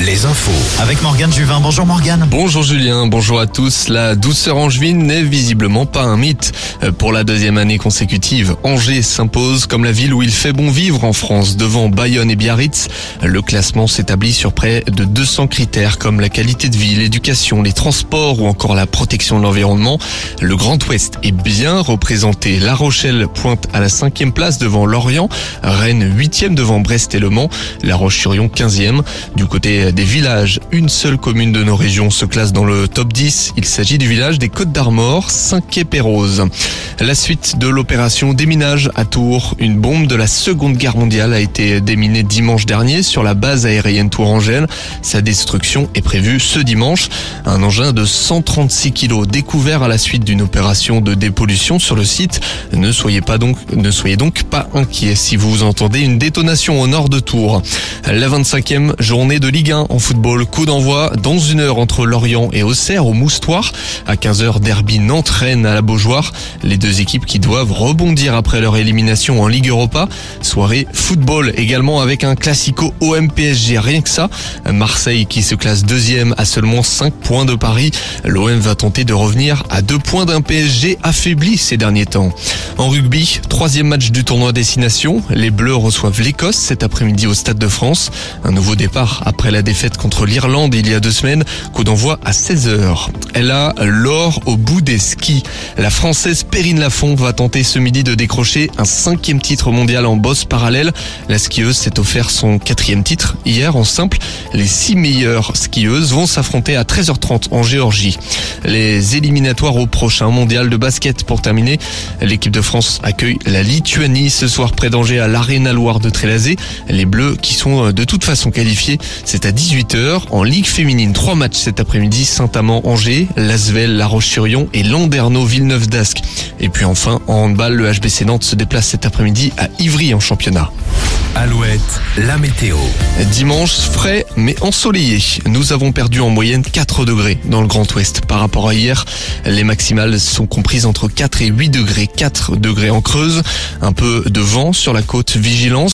Les infos. Avec Morgane Juvin. Bonjour Morgane. Bonjour Julien, bonjour à tous. La douceur angevine n'est visiblement pas un mythe. Euh, Pour la deuxième année consécutive, Angers s'impose comme la ville où il fait bon vivre en France devant Bayonne et Biarritz. Le classement s'établit sur près de 200 critères comme la qualité de vie, l'éducation, les transports ou encore la protection de l'environnement. Le Grand Ouest est bien représenté. La Rochelle pointe à la cinquième place devant Lorient, Rennes huitième devant Brest et Le Mans, La Roche-sur-Yon 15e. Du côté des villages, une seule commune de nos régions se classe dans le top 10. Il s'agit du village des Côtes d'Armor, Saint-Quay-Pérose. La suite de l'opération déminage à Tours. Une bombe de la Seconde Guerre mondiale a été déminée dimanche dernier sur la base aérienne tourangelle. Sa destruction est prévue ce dimanche. Un engin de 136 kilos découvert à la suite d'une opération de dépollution sur le site. Ne soyez pas donc, ne soyez donc pas inquiets si vous entendez une détonation au nord de Tours. La 25e journée de Ligue 1 en football. Coup d'envoi dans une heure entre Lorient et Auxerre au Moustoir. À 15h, derby Nantes-Rennes à la Beaujoire. Les deux équipes qui doivent rebondir après leur élimination en Ligue Europa. Soirée football également avec un classico OM-PSG. Rien que ça. Marseille qui se classe deuxième à seulement 5 points de Paris. L'OM va tenter de revenir à deux points d'un PSG affaibli ces derniers temps. En rugby, troisième match du tournoi Destination. Les Bleus reçoivent l'Écosse cet après-midi au Stade de France. Un nouveau départ après la défaite contre l'Irlande il y a deux semaines. Coup d'envoi à 16h. Elle a l'or au bout des skis. La Française Perrine Lafont va tenter ce midi de décrocher un cinquième titre mondial en bosse parallèle. La skieuse s'est offert son quatrième titre hier en simple. Les six meilleures skieuses vont s'affronter à 13h30 en Géorgie. Les éliminatoires au prochain mondial de basket pour terminer. L'équipe de France accueille la Lituanie ce soir près d'Angers à l'Arena Loire de Trélazé. Les Bleus qui sont de toute façon qualifiés, c'est à 18h en Ligue féminine. Trois matchs cet après-midi, Saint-Amand-Angers, Lasvel, La Roche-sur-Yon et Landerneau Villeneuve d'Ascq. Et puis enfin, en handball, le HBC Nantes se déplace cet après-midi à Ivry en championnat. Alouette, la météo. Dimanche, frais mais ensoleillé. Nous avons perdu en moyenne 4 degrés dans le Grand Ouest par rapport à hier. Les maximales sont comprises entre 4 et 8 degrés. 4 degrés en Creuse. Un peu de vent sur la côte vigilance.